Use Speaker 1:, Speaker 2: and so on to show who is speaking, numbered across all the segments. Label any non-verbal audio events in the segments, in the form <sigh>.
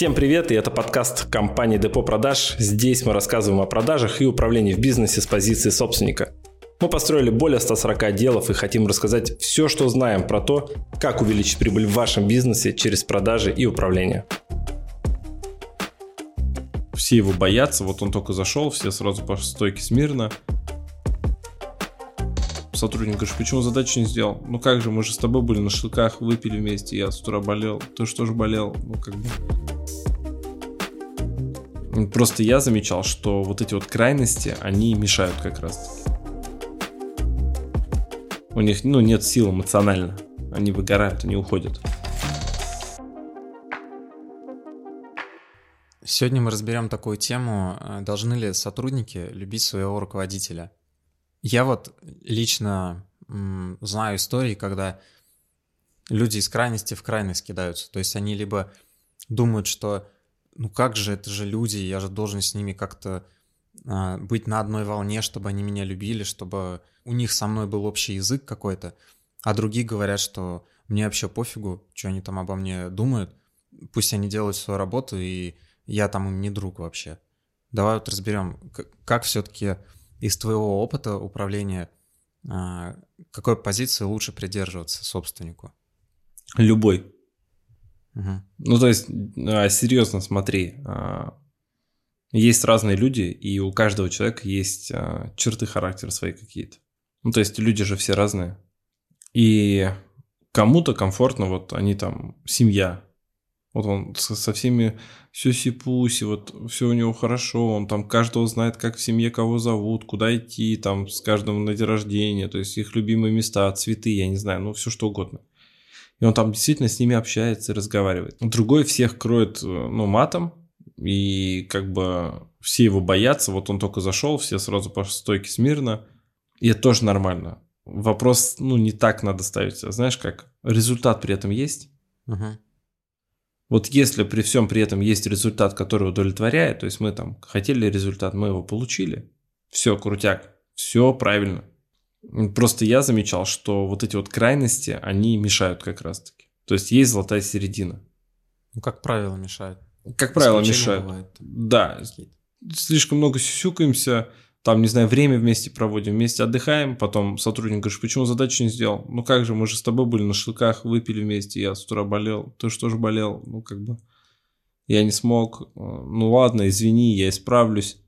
Speaker 1: Всем привет, и это подкаст компании Депо Продаж. Здесь мы рассказываем о продажах и управлении в бизнесе с позиции собственника. Мы построили более 140 отделов и хотим рассказать все, что знаем про то, как увеличить прибыль в вашем бизнесе через продажи и управление.
Speaker 2: Все его боятся, вот он только зашел, все сразу по стойке смирно. Сотрудник говорит, почему задачу не сделал? Ну как же, мы же с тобой были на шашлыках, выпили вместе, я с утра болел, ты же болел? Ну как бы... Просто я замечал, что вот эти вот крайности, они мешают как раз. У них, ну, нет сил эмоционально. Они выгорают, они уходят.
Speaker 3: Сегодня мы разберем такую тему, э, должны ли сотрудники любить своего руководителя. Я вот лично м, знаю истории, когда люди из крайности в крайность кидаются. То есть они либо думают, что ну как же, это же люди, я же должен с ними как-то а, быть на одной волне, чтобы они меня любили, чтобы у них со мной был общий язык какой-то, а другие говорят, что мне вообще пофигу, что они там обо мне думают, пусть они делают свою работу, и я там им не друг вообще. Давай вот разберем, как все-таки из твоего опыта управления, а, какой позиции лучше придерживаться собственнику?
Speaker 2: Любой. Угу. Ну, то есть, а, серьезно, смотри, а, есть разные люди, и у каждого человека есть а, черты характера свои какие-то. Ну, то есть, люди же все разные. И кому-то комфортно, вот они там, семья, вот он со, всеми сюси-пуси, вот все у него хорошо, он там каждого знает, как в семье кого зовут, куда идти, там с каждым на день рождения, то есть их любимые места, цветы, я не знаю, ну все что угодно и он там действительно с ними общается и разговаривает. Другой всех кроет, э, ну, матом, и как бы все его боятся, вот он только зашел, все сразу по стойке смирно, и это тоже нормально. Вопрос, ну, не так надо ставить, а знаешь как, результат при этом есть? Угу. Вот если при всем при этом есть результат, который удовлетворяет, то есть мы там хотели результат, мы его получили, все, крутяк, все правильно. Просто я замечал, что вот эти вот крайности, они мешают как раз-таки. То есть есть золотая середина.
Speaker 3: Ну, как правило, мешают.
Speaker 2: Как правило, мешают. Бывает. Да. Слишком много сюсюкаемся, там, не знаю, время вместе проводим, вместе отдыхаем, потом сотрудник говорит, почему задачу не сделал? Ну как же, мы же с тобой были на шашлыках, выпили вместе, я с утра болел, ты что же болел? Ну как бы, я не смог, ну ладно, извини, я исправлюсь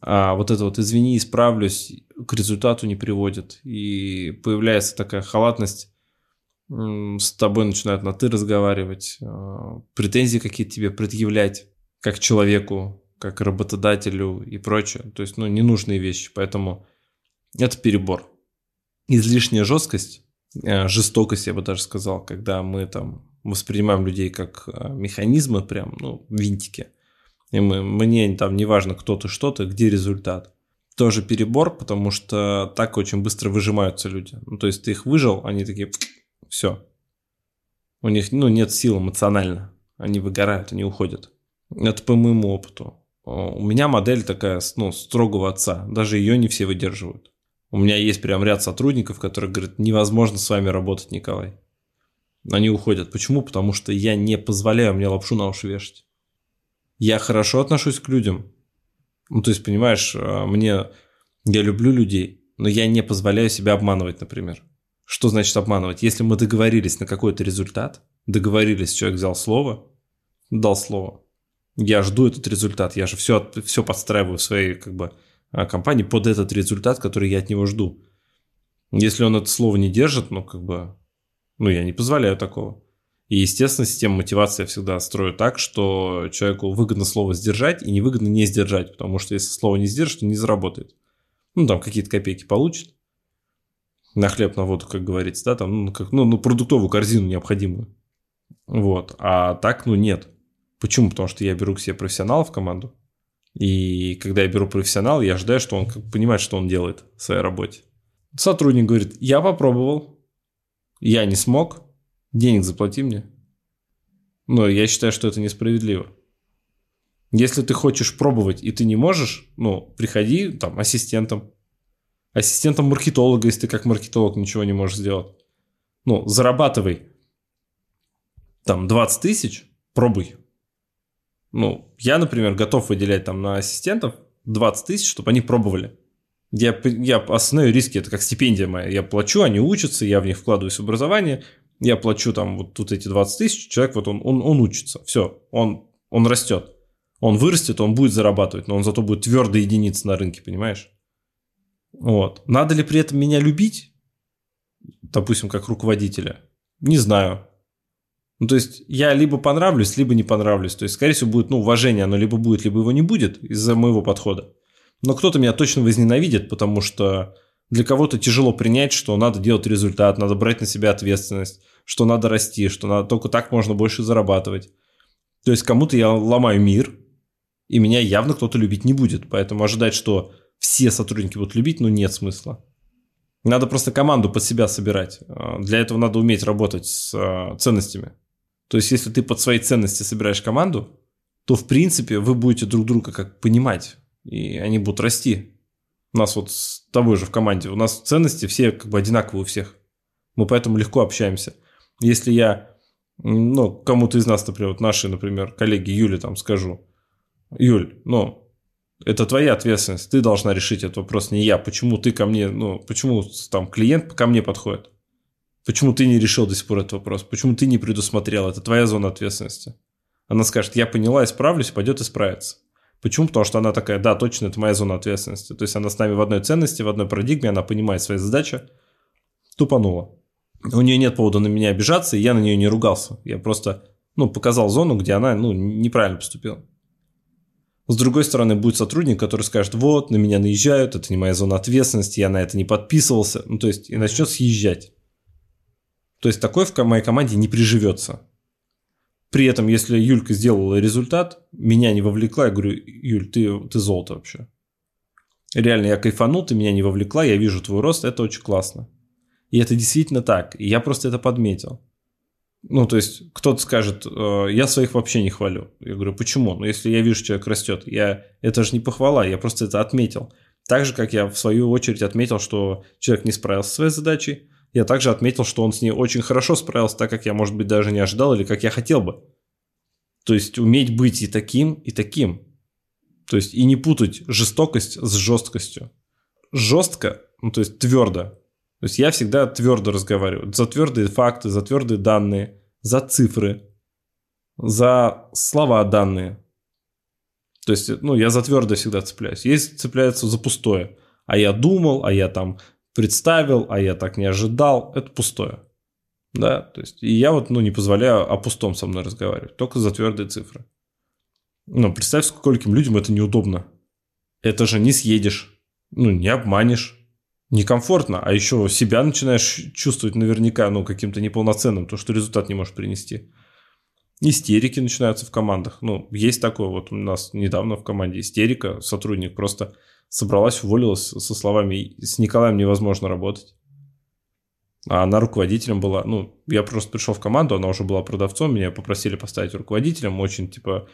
Speaker 2: а вот это вот «извини, исправлюсь» к результату не приводит. И появляется такая халатность, с тобой начинают на «ты» разговаривать, а, претензии какие-то тебе предъявлять как человеку, как работодателю и прочее. То есть, ну, ненужные вещи. Поэтому это перебор. Излишняя жесткость, э, жестокость, я бы даже сказал, когда мы там воспринимаем людей как а, механизмы, прям, ну, винтики – и мы, мне там не важно, кто ты, что ты, где результат. Тоже перебор, потому что так очень быстро выжимаются люди. Ну, то есть ты их выжил, они такие, все. У них ну, нет сил эмоционально. Они выгорают, они уходят. Это по моему опыту. У меня модель такая, ну, строгого отца. Даже ее не все выдерживают. У меня есть прям ряд сотрудников, которые говорят, невозможно с вами работать, Николай. Они уходят. Почему? Потому что я не позволяю мне лапшу на уши вешать я хорошо отношусь к людям. Ну, то есть, понимаешь, а, мне... Я люблю людей, но я не позволяю себя обманывать, например. Что значит обманывать? Если мы договорились на какой-то результат, договорились, человек взял слово, дал слово, я жду этот результат, я же все, все подстраиваю в своей как бы, а, компании под этот результат, который я от него жду. Если он это слово не держит, ну, как бы, ну, я не позволяю такого. И, естественно, система мотивации я всегда строю так, что человеку выгодно слово сдержать и невыгодно не сдержать, потому что если слово не сдержишь, то не заработает. Ну, там какие-то копейки получит. На хлеб, на воду, как говорится, да, там, ну, как, ну, ну, продуктовую корзину необходимую. Вот. А так, ну, нет. Почему? Потому что я беру к себе профессионала в команду. И когда я беру профессионала, я ожидаю, что он как, понимает, что он делает в своей работе. Сотрудник говорит, я попробовал, я не смог, Денег заплати мне. Но я считаю, что это несправедливо. Если ты хочешь пробовать и ты не можешь, ну, приходи там ассистентом. Ассистентом маркетолога, если ты как маркетолог ничего не можешь сделать. Ну, зарабатывай там 20 тысяч, пробуй. Ну, я, например, готов выделять там на ассистентов 20 тысяч, чтобы они пробовали. Я, я осознаю риски, это как стипендия моя. Я плачу, они учатся, я в них вкладываюсь в образование, я плачу там вот тут эти 20 тысяч, человек вот он, он, он учится, все, он, он растет. Он вырастет, он будет зарабатывать, но он зато будет твердой единицей на рынке, понимаешь? Вот. Надо ли при этом меня любить? Допустим, как руководителя? Не знаю. Ну, то есть, я либо понравлюсь, либо не понравлюсь. То есть, скорее всего, будет, ну, уважение, оно либо будет, либо его не будет из-за моего подхода. Но кто-то меня точно возненавидит, потому что для кого-то тяжело принять, что надо делать результат, надо брать на себя ответственность, что надо расти, что надо, только так можно больше зарабатывать. То есть кому-то я ломаю мир, и меня явно кто-то любить не будет. Поэтому ожидать, что все сотрудники будут любить, ну нет смысла. Надо просто команду под себя собирать. А, для этого надо уметь работать с а, ценностями. То есть, если ты под свои ценности собираешь команду, то, в принципе, вы будете друг друга как понимать, и они будут расти. У нас вот с тобой же в команде, у нас ценности все как бы одинаковые у всех. Мы поэтому легко общаемся. Если я, ну, кому-то из нас, например, вот наши, например, коллеги Юле там скажу, Юль, ну, это твоя ответственность, ты должна решить этот вопрос, не я. Почему ты ко мне, ну, почему там клиент ко мне подходит? Почему ты не решил до сих пор этот вопрос? Почему ты не предусмотрел? Это твоя зона ответственности. Она скажет, я поняла, исправлюсь, пойдет исправиться. Почему? Потому что она такая, да, точно, это моя зона ответственности. То есть она с нами в одной ценности, в одной парадигме, она понимает свои задачи, тупанула. У нее нет повода на меня обижаться, и я на нее не ругался. Я просто, ну, показал зону, где она, ну, неправильно поступила. С другой стороны, будет сотрудник, который скажет, вот, на меня наезжают, это не моя зона ответственности, я на это не подписывался. Ну, то есть, и начнет съезжать. То есть, такой в моей команде не приживется. При этом, если Юлька сделала результат, меня не вовлекла, я говорю, Юль, ты, ты золото вообще. Реально, я кайфанул, ты меня не вовлекла, я вижу твой рост, это очень классно. И это действительно так, и я просто это подметил. Ну, то есть, кто-то скажет, э, я своих вообще не хвалю. Я говорю, почему? Ну, если я вижу, человек растет, я... это же не похвала, я просто это отметил. Так же, как я в свою очередь отметил, что человек не справился со своей задачей, я также отметил, что он с ней очень хорошо справился, так как я, может быть, даже не ожидал или как я хотел бы. То есть уметь быть и таким, и таким. То есть и не путать жестокость с жесткостью. Жестко, ну то есть твердо, то есть я всегда твердо разговариваю. За твердые факты, за твердые данные, за цифры, за слова данные. То есть, ну, я за твердое всегда цепляюсь. Есть цепляются за пустое. А я думал, а я там представил, а я так не ожидал. Это пустое. Да, то есть, и я вот, ну, не позволяю о пустом со мной разговаривать, только за твердые цифры. Ну, представь, скольким людям это неудобно. Это же не съедешь, ну, не обманешь, некомфортно, а еще себя начинаешь чувствовать наверняка, ну, каким-то неполноценным, то, что результат не можешь принести. Истерики начинаются в командах. Ну, есть такое, вот у нас недавно в команде истерика, сотрудник просто собралась, уволилась со словами «с Николаем невозможно работать». А она руководителем была, ну, я просто пришел в команду, она уже была продавцом, меня попросили поставить руководителем, очень, типа,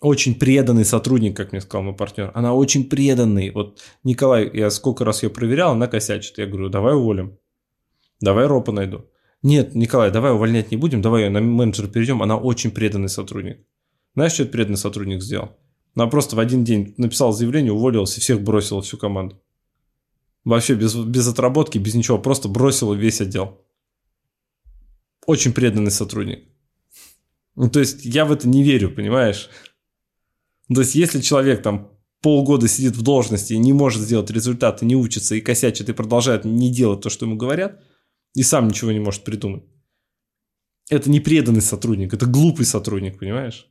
Speaker 2: очень преданный сотрудник, как мне сказал мой партнер. Она очень преданный. Вот Николай, я сколько раз ее проверял, она косячит. Я говорю, давай уволим. Давай ропа найду. Нет, Николай, давай увольнять не будем, давай ее на менеджера перейдем. Она очень преданный сотрудник. Знаешь, что этот преданный сотрудник сделал? Она просто в один день написала заявление, уволилась и всех бросила, всю команду. Вообще без, без отработки, без ничего, просто бросила весь отдел. Очень преданный сотрудник. Ну, то есть я в это не верю, понимаешь? То есть, если человек там полгода сидит в должности и не может сделать результаты, не учится и косячит, и продолжает не делать то, что ему говорят, и сам ничего не может придумать. Это не преданный сотрудник, это глупый сотрудник, понимаешь?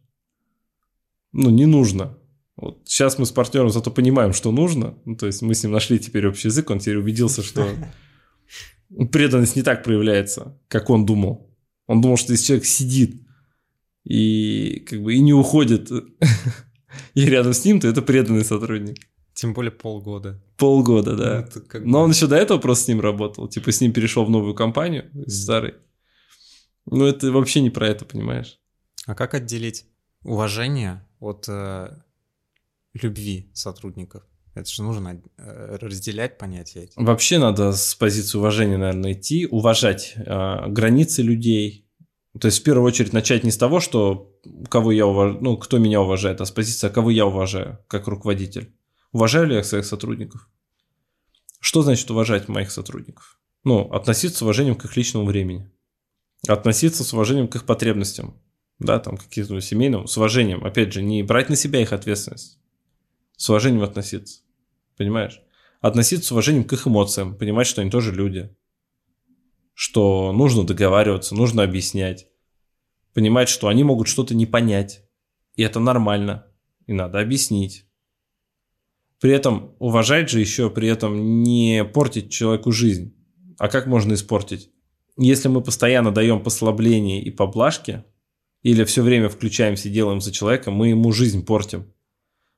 Speaker 2: Ну, не нужно. Вот сейчас мы с партнером зато понимаем, что нужно. Ну, то есть мы с ним нашли теперь общий язык, он теперь убедился, что <laughs> преданность не так проявляется, как он думал. Он думал, что если человек сидит и как бы и не уходит <laughs> и рядом с ним, то это преданный сотрудник.
Speaker 3: Тем более полгода.
Speaker 2: Полгода, да. Ну, как Но он еще до этого просто с ним работал. Типа с ним перешел в новую компанию, mm. старый. Ну, это вообще не про это, понимаешь?
Speaker 3: А как отделить уважение от э, любви сотрудников? Это же нужно э, разделять понятия эти.
Speaker 2: Вообще надо с позиции уважения, наверное, идти, уважать э, границы людей. То есть, в первую очередь, начать не с того, что кого я уважаю, ну, кто меня уважает, а с позиции, а кого я уважаю как руководитель. Уважаю ли я своих сотрудников? Что значит уважать моих сотрудников? Ну, относиться с уважением к их личному времени. Относиться с уважением к их потребностям. Да, там каким-то семейным, с уважением. Опять же, не брать на себя их ответственность. С уважением относиться. Понимаешь? Относиться с уважением к их эмоциям. Понимать, что они тоже люди. Что нужно договариваться, нужно объяснять. Понимать, что они могут что-то не понять. И это нормально. И надо объяснить. При этом уважать же еще, при этом не портить человеку жизнь. А как можно испортить? Если мы постоянно даем послабления и поблажки, или все время включаемся и делаем за человека, мы ему жизнь портим.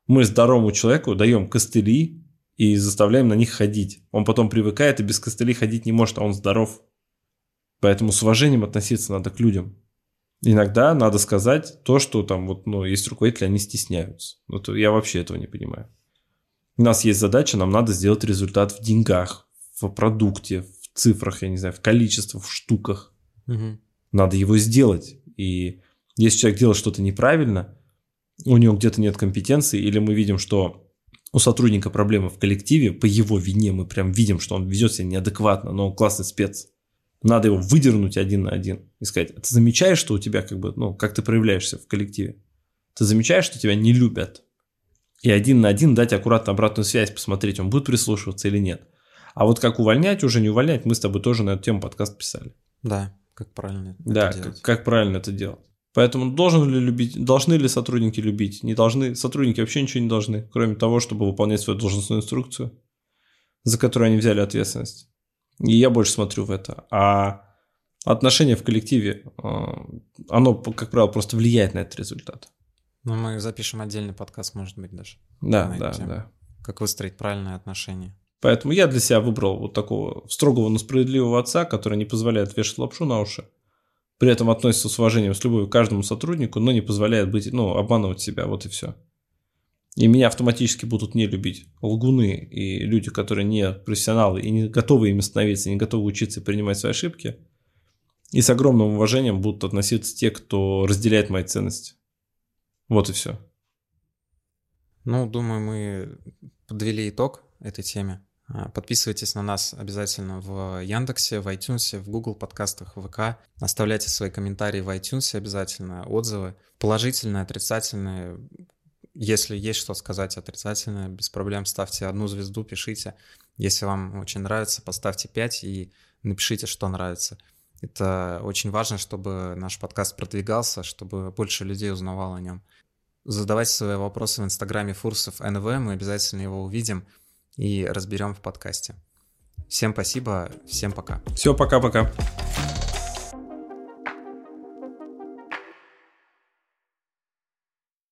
Speaker 2: Мы здоровому человеку даем костыли и заставляем на них ходить. Он потом привыкает и без костылей ходить не может, а он здоров. Поэтому с уважением относиться надо к людям. Иногда надо сказать то, что там вот, ну, есть руководители, они стесняются. Ну, то я вообще этого не понимаю. У нас есть задача, нам надо сделать результат в деньгах, в продукте, в цифрах, я не знаю, в количестве, в штуках. Угу. Надо его сделать. И если человек делает что-то неправильно, у него где-то нет компетенции, или мы видим, что у сотрудника проблемы в коллективе, по его вине мы прям видим, что он ведет себя неадекватно, но он классный спец. Надо его выдернуть один на один и сказать, а ты замечаешь, что у тебя как бы, ну, как ты проявляешься в коллективе? Ты замечаешь, что тебя не любят? и один на один дать аккуратно обратную связь, посмотреть, он будет прислушиваться или нет. А вот как увольнять, уже не увольнять, мы с тобой тоже на эту тему подкаст писали.
Speaker 3: Да, как правильно
Speaker 2: да, это делать. Как, как правильно это делать. Поэтому должен ли любить, должны ли сотрудники любить? Не должны. Сотрудники вообще ничего не должны, кроме того, чтобы выполнять свою должностную инструкцию, за которую они взяли ответственность. И я больше смотрю в это. А отношение в коллективе, э, оно, как правило, просто влияет на этот результат.
Speaker 3: Ну, мы запишем отдельный подкаст, может быть, даже.
Speaker 2: Да, да, тему. да.
Speaker 3: Как выстроить правильные отношения.
Speaker 2: Поэтому я для себя выбрал вот такого строгого, но справедливого отца, который не позволяет вешать лапшу на уши, при этом относится с уважением, с любовью к каждому сотруднику, но не позволяет быть, ну, обманывать себя, вот и все. И меня автоматически будут не любить лгуны и люди, которые не профессионалы и не готовы ими становиться, не готовы учиться и принимать свои ошибки. И с огромным уважением будут относиться те, кто разделяет мои ценности. Вот и все.
Speaker 3: Ну, думаю, мы подвели итог этой теме. А, подписывайтесь на нас обязательно в Яндексе, в iTunes, в Google подкастах, в ВК. Оставляйте свои комментарии в iTunes обязательно, отзывы. Положительные, отрицательные. Если есть что сказать отрицательное, без проблем ставьте одну звезду, пишите. Если вам очень нравится, поставьте 5 и напишите, что нравится. Это очень важно, чтобы наш подкаст продвигался, чтобы больше людей узнавало о нем. Задавайте свои вопросы в инстаграме Фурсов НВ, мы обязательно его увидим и разберем в подкасте. Всем спасибо, всем пока.
Speaker 2: Все, пока-пока.